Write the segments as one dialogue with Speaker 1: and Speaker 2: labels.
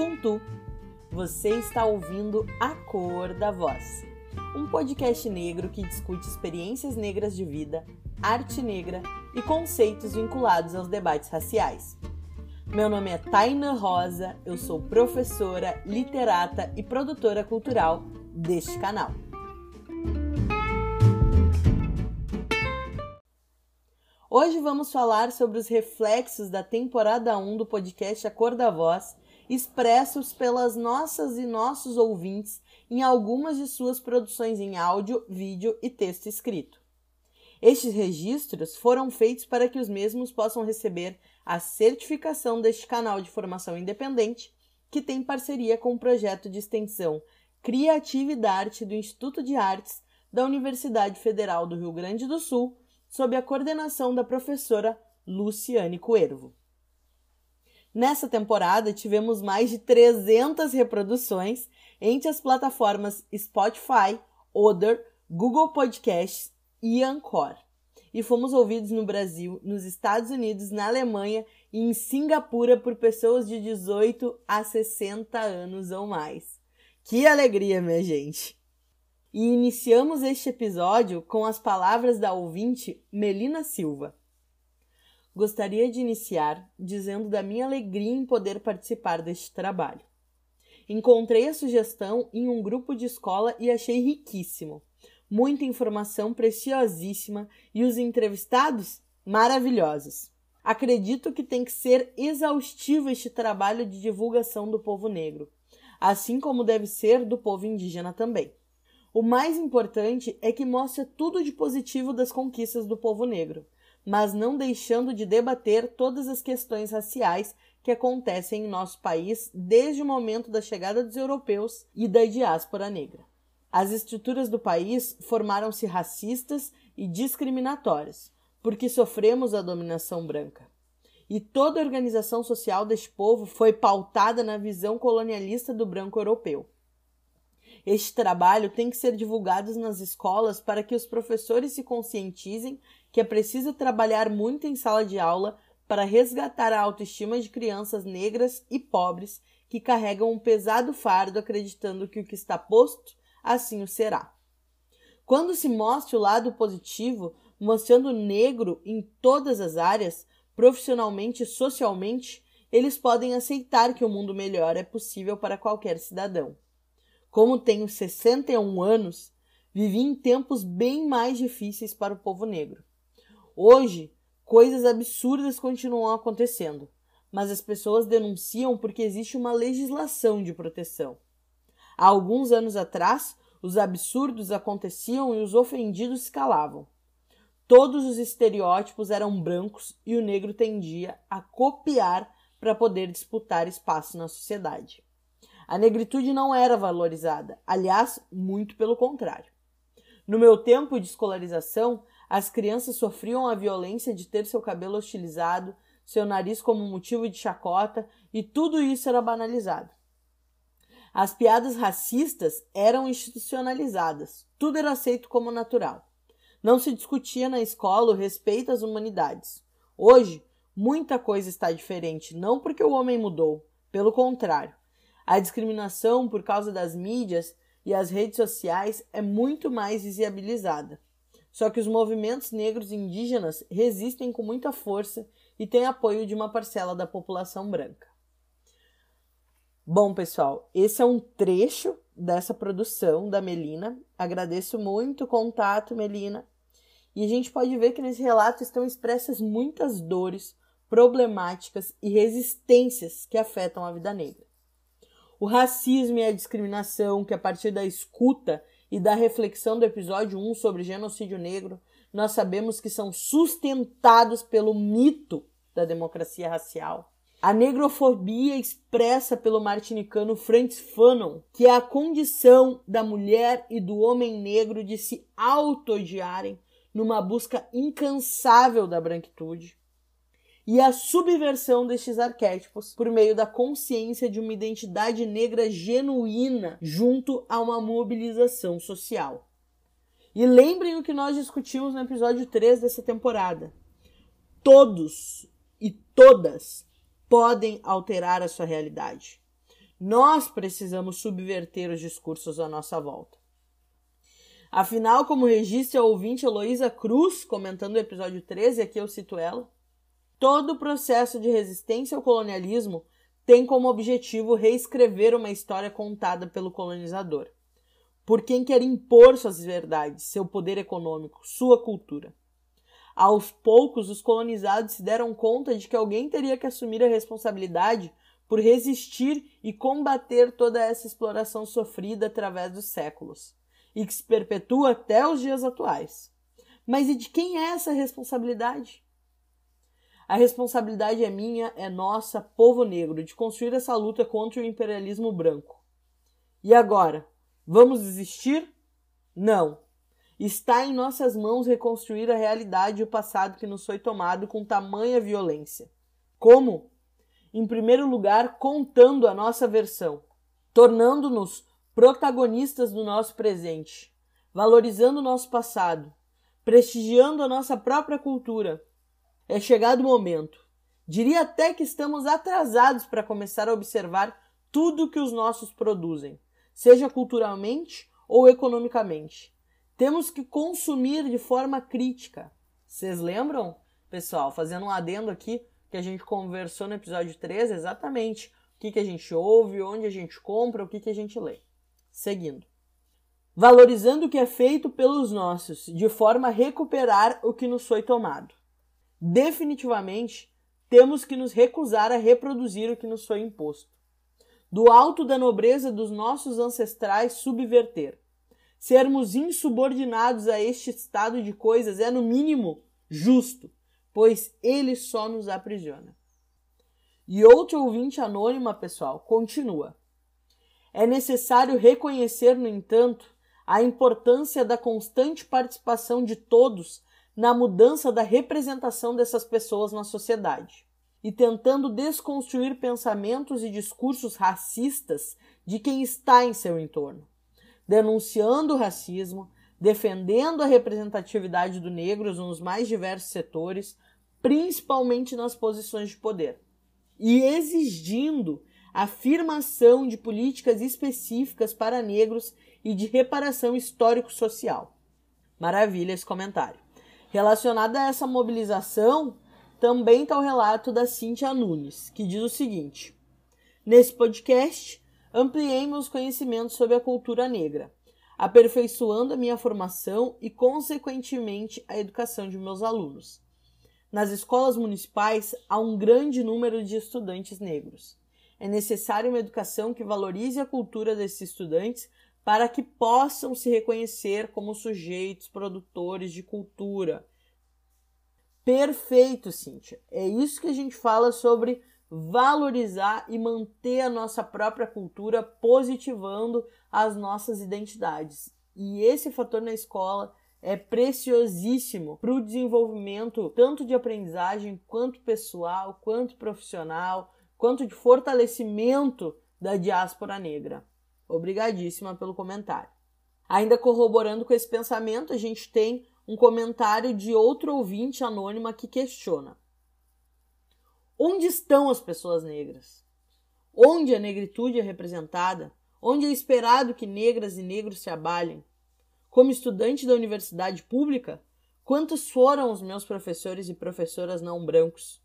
Speaker 1: Ubuntu. Você está ouvindo A Cor da Voz, um podcast negro que discute experiências negras de vida, arte negra e conceitos vinculados aos debates raciais. Meu nome é Taina Rosa, eu sou professora, literata e produtora cultural deste canal. Hoje vamos falar sobre os reflexos da temporada 1 do podcast A Cor da Voz, expressos pelas nossas e nossos ouvintes em algumas de suas produções em áudio, vídeo e texto escrito. Estes registros foram feitos para que os mesmos possam receber a certificação deste canal de formação independente, que tem parceria com o projeto de extensão Criatividade do Instituto de Artes da Universidade Federal do Rio Grande do Sul sob a coordenação da professora Luciane Coervo. Nessa temporada, tivemos mais de 300 reproduções entre as plataformas Spotify, Other, Google Podcasts e Anchor. E fomos ouvidos no Brasil, nos Estados Unidos, na Alemanha e em Singapura por pessoas de 18 a 60 anos ou mais. Que alegria, minha gente! E iniciamos este episódio com as palavras da ouvinte Melina Silva. Gostaria de iniciar dizendo da minha alegria em poder participar deste trabalho. Encontrei a sugestão em um grupo de escola e achei riquíssimo. Muita informação preciosíssima e os entrevistados maravilhosos. Acredito que tem que ser exaustivo este trabalho de divulgação do povo negro, assim como deve ser do povo indígena também. O mais importante é que mostra tudo de positivo das conquistas do povo negro, mas não deixando de debater todas as questões raciais que acontecem em nosso país desde o momento da chegada dos europeus e da diáspora negra. As estruturas do país formaram-se racistas e discriminatórias, porque sofremos a dominação branca. E toda a organização social deste povo foi pautada na visão colonialista do branco europeu. Este trabalho tem que ser divulgado nas escolas para que os professores se conscientizem que é preciso trabalhar muito em sala de aula para resgatar a autoestima de crianças negras e pobres que carregam um pesado fardo acreditando que o que está posto assim o será. Quando se mostra o lado positivo, mostrando o negro em todas as áreas, profissionalmente e socialmente, eles podem aceitar que o mundo melhor é possível para qualquer cidadão. Como tenho 61 anos, vivi em tempos bem mais difíceis para o povo negro. Hoje, coisas absurdas continuam acontecendo, mas as pessoas denunciam porque existe uma legislação de proteção. Há alguns anos atrás, os absurdos aconteciam e os ofendidos se calavam. Todos os estereótipos eram brancos e o negro tendia a copiar para poder disputar espaço na sociedade. A negritude não era valorizada, aliás, muito pelo contrário. No meu tempo de escolarização, as crianças sofriam a violência de ter seu cabelo hostilizado, seu nariz como motivo de chacota, e tudo isso era banalizado. As piadas racistas eram institucionalizadas, tudo era aceito como natural. Não se discutia na escola o respeito às humanidades. Hoje, muita coisa está diferente, não porque o homem mudou, pelo contrário. A discriminação por causa das mídias e as redes sociais é muito mais visibilizada. Só que os movimentos negros indígenas resistem com muita força e têm apoio de uma parcela da população branca. Bom, pessoal, esse é um trecho dessa produção da Melina. Agradeço muito o contato, Melina. E a gente pode ver que nesse relato estão expressas muitas dores, problemáticas e resistências que afetam a vida negra. O racismo e a discriminação, que a partir da escuta e da reflexão do episódio 1 sobre genocídio negro, nós sabemos que são sustentados pelo mito da democracia racial. A negrofobia expressa pelo martinicano Franz Fanon, que é a condição da mulher e do homem negro de se auto-odiarem numa busca incansável da branquitude e a subversão destes arquétipos por meio da consciência de uma identidade negra genuína junto a uma mobilização social. E lembrem o que nós discutimos no episódio 3 dessa temporada. Todos e todas podem alterar a sua realidade. Nós precisamos subverter os discursos à nossa volta. Afinal, como registra a ouvinte Heloísa Cruz, comentando o episódio 13, aqui eu cito ela, todo o processo de resistência ao colonialismo tem como objetivo reescrever uma história contada pelo colonizador, por quem quer impor suas verdades, seu poder econômico, sua cultura. Aos poucos, os colonizados se deram conta de que alguém teria que assumir a responsabilidade por resistir e combater toda essa exploração sofrida através dos séculos e que se perpetua até os dias atuais. Mas e de quem é essa responsabilidade? A responsabilidade é minha, é nossa, povo negro, de construir essa luta contra o imperialismo branco. E agora? Vamos desistir? Não. Está em nossas mãos reconstruir a realidade e o passado que nos foi tomado com tamanha violência. Como? Em primeiro lugar, contando a nossa versão, tornando-nos protagonistas do nosso presente, valorizando o nosso passado, prestigiando a nossa própria cultura é chegado o momento. Diria até que estamos atrasados para começar a observar tudo que os nossos produzem, seja culturalmente ou economicamente. Temos que consumir de forma crítica. Vocês lembram, pessoal, fazendo um adendo aqui que a gente conversou no episódio 13, exatamente o que, que a gente ouve, onde a gente compra, o que, que a gente lê. Seguindo. Valorizando o que é feito pelos nossos, de forma a recuperar o que nos foi tomado. Definitivamente, temos que nos recusar a reproduzir o que nos foi imposto. Do alto da nobreza dos nossos ancestrais subverter. Sermos insubordinados a este estado de coisas é, no mínimo, justo, pois ele só nos aprisiona. E outro ouvinte anônima, pessoal, continua. É necessário reconhecer, no entanto, a importância da constante participação de todos na mudança da representação dessas pessoas na sociedade e tentando desconstruir pensamentos e discursos racistas de quem está em seu entorno, denunciando o racismo, defendendo a representatividade do negro nos mais diversos setores, principalmente nas posições de poder, e exigindo a afirmação de políticas específicas para negros e de reparação histórico-social. Maravilha esse comentário. Relacionada a essa mobilização, também está o relato da Cintia Nunes, que diz o seguinte: Nesse podcast, ampliei meus conhecimentos sobre a cultura negra, aperfeiçoando a minha formação e, consequentemente, a educação de meus alunos. Nas escolas municipais há um grande número de estudantes negros. É necessária uma educação que valorize a cultura desses estudantes para que possam se reconhecer como sujeitos produtores de cultura. Perfeito, Cíntia. É isso que a gente fala sobre valorizar e manter a nossa própria cultura, positivando as nossas identidades. E esse fator na escola é preciosíssimo para o desenvolvimento tanto de aprendizagem quanto pessoal, quanto profissional, quanto de fortalecimento da diáspora negra. Obrigadíssima pelo comentário. Ainda corroborando com esse pensamento, a gente tem um comentário de outro ouvinte anônima que questiona: Onde estão as pessoas negras? Onde a negritude é representada? Onde é esperado que negras e negros se abalhem? Como estudante da universidade pública, quantos foram os meus professores e professoras não brancos?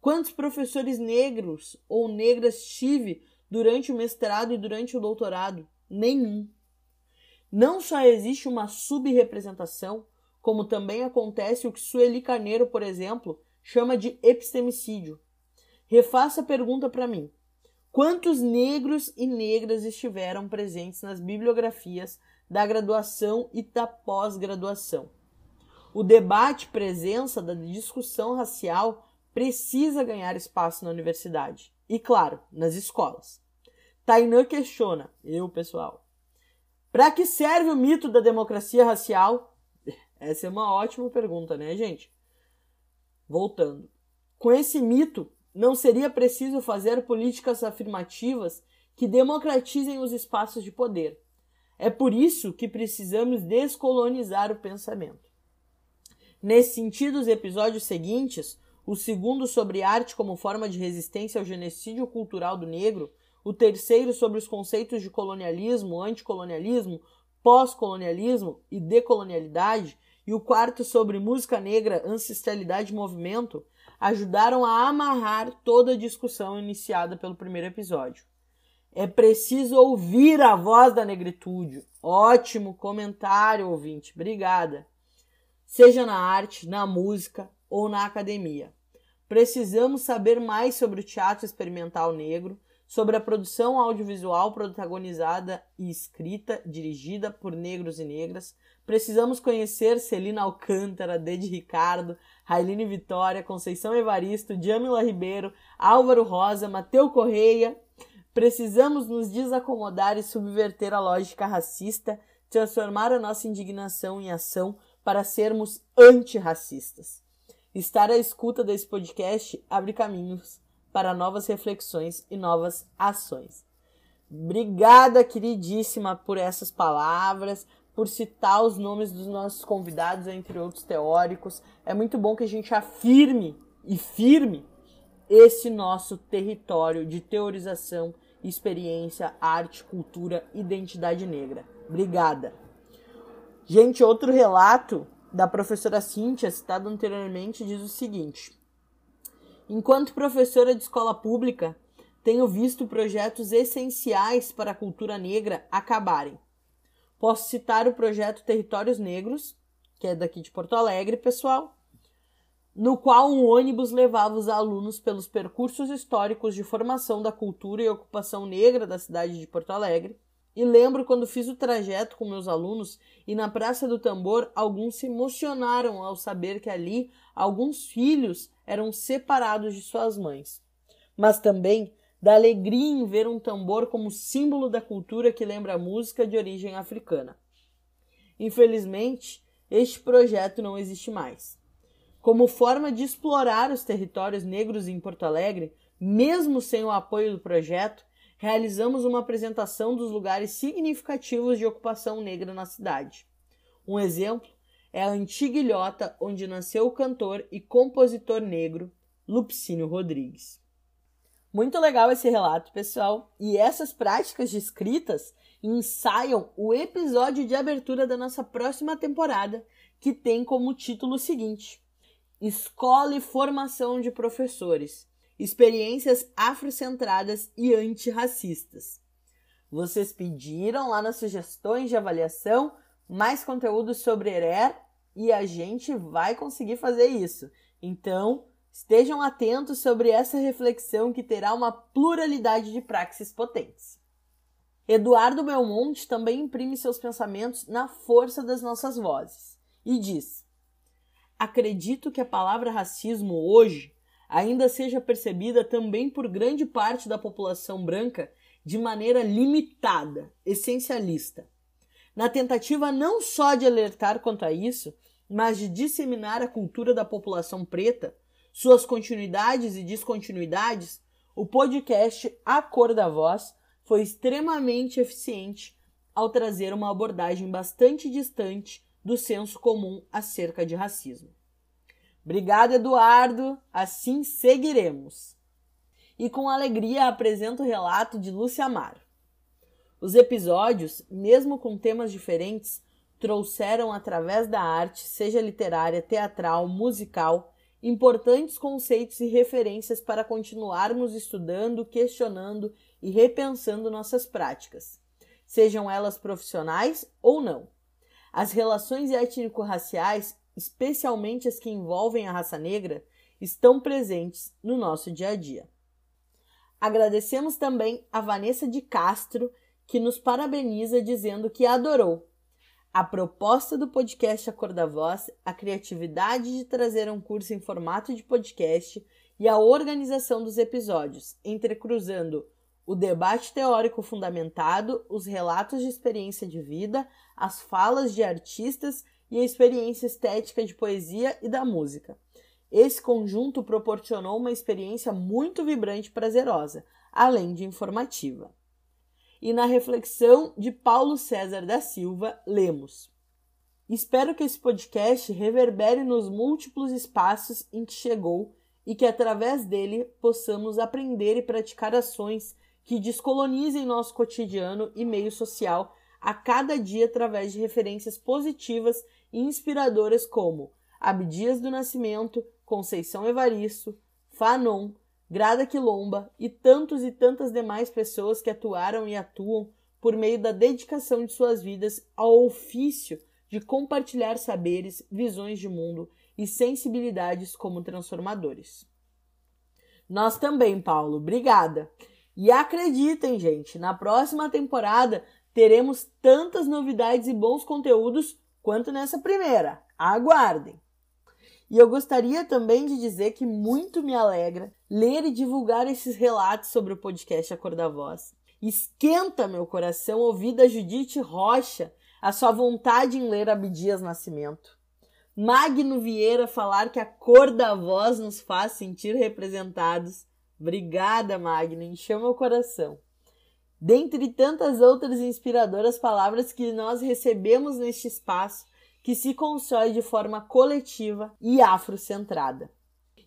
Speaker 1: Quantos professores negros ou negras tive durante o mestrado e durante o doutorado? Nenhum. Não só existe uma subrepresentação, como também acontece o que Sueli Carneiro, por exemplo, chama de epistemicídio. Refaça a pergunta para mim. Quantos negros e negras estiveram presentes nas bibliografias da graduação e da pós-graduação? O debate presença da discussão racial precisa ganhar espaço na universidade e, claro, nas escolas. Tainã questiona, eu pessoal, para que serve o mito da democracia racial? Essa é uma ótima pergunta, né, gente? Voltando. Com esse mito, não seria preciso fazer políticas afirmativas que democratizem os espaços de poder. É por isso que precisamos descolonizar o pensamento. Nesse sentido, os episódios seguintes o segundo sobre arte como forma de resistência ao genocídio cultural do negro, o terceiro sobre os conceitos de colonialismo, anticolonialismo, pós-colonialismo e decolonialidade, e o quarto sobre música negra, ancestralidade e movimento, ajudaram a amarrar toda a discussão iniciada pelo primeiro episódio. É preciso ouvir a voz da negritude. Ótimo comentário, ouvinte. Obrigada. Seja na arte, na música ou na academia. Precisamos saber mais sobre o teatro experimental negro, sobre a produção audiovisual protagonizada e escrita, dirigida por negros e negras. Precisamos conhecer Celina Alcântara, Dede Ricardo, Railine Vitória, Conceição Evaristo, Jamila Ribeiro, Álvaro Rosa, Mateu Correia. Precisamos nos desacomodar e subverter a lógica racista, transformar a nossa indignação em ação para sermos antirracistas. Estar à escuta desse podcast abre caminhos para novas reflexões e novas ações. Obrigada, queridíssima, por essas palavras, por citar os nomes dos nossos convidados, entre outros teóricos. É muito bom que a gente afirme e firme esse nosso território de teorização, experiência, arte, cultura, identidade negra. Obrigada. Gente, outro relato da professora Cíntia, citado anteriormente, diz o seguinte: Enquanto professora de escola pública, tenho visto projetos essenciais para a cultura negra acabarem. Posso citar o projeto Territórios Negros, que é daqui de Porto Alegre, pessoal, no qual um ônibus levava os alunos pelos percursos históricos de formação da cultura e ocupação negra da cidade de Porto Alegre. E lembro quando fiz o trajeto com meus alunos e na Praça do Tambor, alguns se emocionaram ao saber que ali alguns filhos eram separados de suas mães. Mas também da alegria em ver um tambor como símbolo da cultura que lembra a música de origem africana. Infelizmente, este projeto não existe mais. Como forma de explorar os territórios negros em Porto Alegre, mesmo sem o apoio do projeto, realizamos uma apresentação dos lugares significativos de ocupação negra na cidade. Um exemplo é a antiga ilhota onde nasceu o cantor e compositor negro Lupicínio Rodrigues. Muito legal esse relato, pessoal. E essas práticas de escritas ensaiam o episódio de abertura da nossa próxima temporada, que tem como título o seguinte: Escola e Formação de Professores Experiências Afrocentradas e Antirracistas. Vocês pediram lá nas sugestões de avaliação mais conteúdo sobre ERER e a gente vai conseguir fazer isso. Então, estejam atentos sobre essa reflexão que terá uma pluralidade de praxis potentes. Eduardo Belmonte também imprime seus pensamentos na força das nossas vozes e diz: Acredito que a palavra racismo hoje ainda seja percebida também por grande parte da população branca de maneira limitada, essencialista na tentativa não só de alertar quanto a isso, mas de disseminar a cultura da população preta, suas continuidades e descontinuidades, o podcast A Cor da Voz foi extremamente eficiente ao trazer uma abordagem bastante distante do senso comum acerca de racismo. Obrigado, Eduardo. Assim seguiremos. E com alegria apresento o relato de Lúcia Amaro. Os episódios, mesmo com temas diferentes, trouxeram através da arte, seja literária, teatral, musical, importantes conceitos e referências para continuarmos estudando, questionando e repensando nossas práticas, sejam elas profissionais ou não. As relações étnico-raciais, especialmente as que envolvem a raça negra, estão presentes no nosso dia a dia. Agradecemos também a Vanessa de Castro que nos parabeniza dizendo que adorou. A proposta do podcast A Cor da Voz, a criatividade de trazer um curso em formato de podcast e a organização dos episódios, entrecruzando o debate teórico fundamentado, os relatos de experiência de vida, as falas de artistas e a experiência estética de poesia e da música. Esse conjunto proporcionou uma experiência muito vibrante e prazerosa, além de informativa. E na reflexão de Paulo César da Silva, lemos: Espero que esse podcast reverbere nos múltiplos espaços em que chegou e que através dele possamos aprender e praticar ações que descolonizem nosso cotidiano e meio social a cada dia através de referências positivas e inspiradoras como Abdias do Nascimento, Conceição Evaristo, Fanon, Grada Quilomba e tantos e tantas demais pessoas que atuaram e atuam por meio da dedicação de suas vidas ao ofício de compartilhar saberes, visões de mundo e sensibilidades como transformadores. Nós também, Paulo. Obrigada. E acreditem, gente, na próxima temporada teremos tantas novidades e bons conteúdos quanto nessa primeira. Aguardem! E eu gostaria também de dizer que muito me alegra ler e divulgar esses relatos sobre o podcast A Cor da Voz. Esquenta meu coração ouvir da Judite Rocha a sua vontade em ler Abdias Nascimento. Magno Vieira falar que a cor da voz nos faz sentir representados. Obrigada, Magno, encheu meu coração. Dentre tantas outras inspiradoras palavras que nós recebemos neste espaço, que se constrói de forma coletiva e afrocentrada.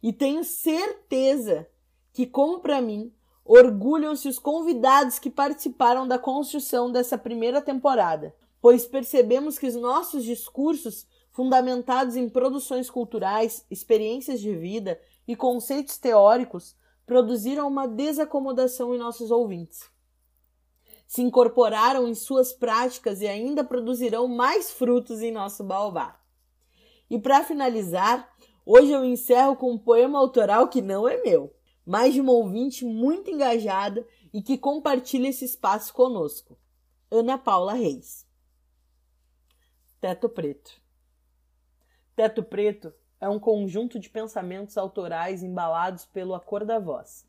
Speaker 1: E tenho certeza que, como para mim, orgulham-se os convidados que participaram da construção dessa primeira temporada, pois percebemos que os nossos discursos, fundamentados em produções culturais, experiências de vida e conceitos teóricos, produziram uma desacomodação em nossos ouvintes. Se incorporaram em suas práticas e ainda produzirão mais frutos em nosso baobá. E para finalizar, hoje eu encerro com um poema autoral que não é meu, mas de uma ouvinte muito engajada e que compartilha esse espaço conosco. Ana Paula Reis. Teto Preto. Teto Preto é um conjunto de pensamentos autorais embalados pelo acor da voz.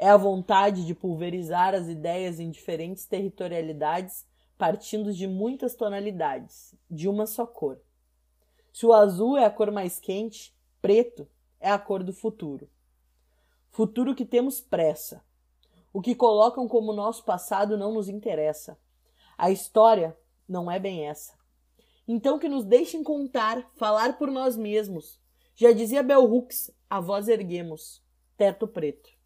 Speaker 1: É a vontade de pulverizar as ideias em diferentes territorialidades, partindo de muitas tonalidades, de uma só cor. Se o azul é a cor mais quente, preto é a cor do futuro. Futuro que temos pressa. O que colocam como nosso passado não nos interessa. A história não é bem essa. Então que nos deixem contar, falar por nós mesmos. Já dizia Bell Hooks, a voz erguemos. Teto preto.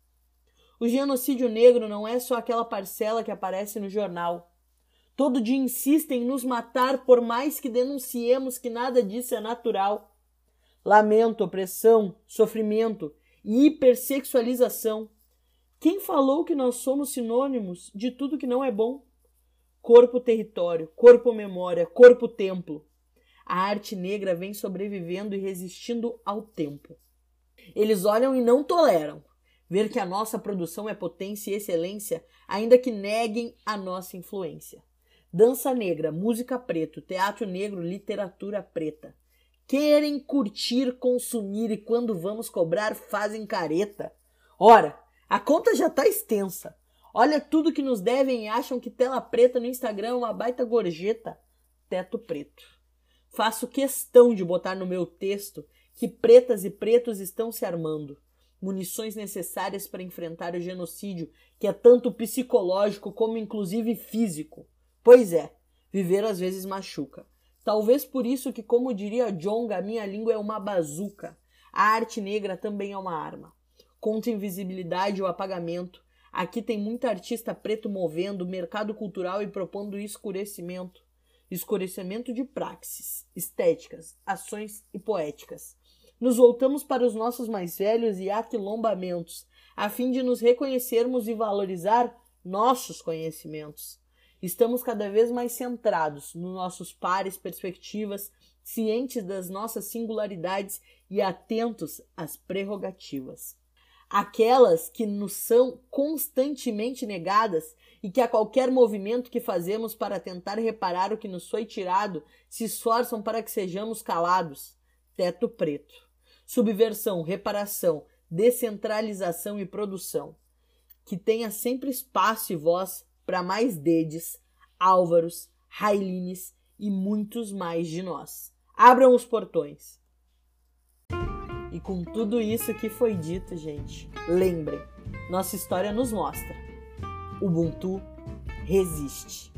Speaker 1: O genocídio negro não é só aquela parcela que aparece no jornal. Todo dia insistem em nos matar por mais que denunciemos que nada disso é natural. Lamento, opressão, sofrimento e hipersexualização. Quem falou que nós somos sinônimos de tudo que não é bom? corpo território, corpo memória, corpo templo. A arte negra vem sobrevivendo e resistindo ao tempo. Eles olham e não toleram ver que a nossa produção é potência e excelência, ainda que neguem a nossa influência. Dança negra, música preto, teatro negro, literatura preta. Querem curtir, consumir e quando vamos cobrar fazem careta. Ora, a conta já está extensa. Olha tudo que nos devem e acham que tela preta no Instagram é uma baita gorjeta. Teto preto. Faço questão de botar no meu texto que pretas e pretos estão se armando. Munições necessárias para enfrentar o genocídio, que é tanto psicológico como inclusive físico. Pois é, viver às vezes machuca. Talvez por isso que, como diria Jong, a minha língua é uma bazuca. A arte negra também é uma arma. Contra invisibilidade e o apagamento, Aqui tem muita artista preto movendo o mercado cultural e propondo escurecimento. Escurecimento de praxes, estéticas, ações e poéticas. Nos voltamos para os nossos mais velhos e aquilombamentos, a fim de nos reconhecermos e valorizar nossos conhecimentos. Estamos cada vez mais centrados nos nossos pares, perspectivas, cientes das nossas singularidades e atentos às prerrogativas aquelas que nos são constantemente negadas e que a qualquer movimento que fazemos para tentar reparar o que nos foi tirado se esforçam para que sejamos calados. Teto preto. Subversão, reparação, descentralização e produção. Que tenha sempre espaço e voz para mais Dedes, Álvaros, Railines e muitos mais de nós. Abram os portões. E com tudo isso que foi dito, gente, lembrem, nossa história nos mostra: Ubuntu resiste.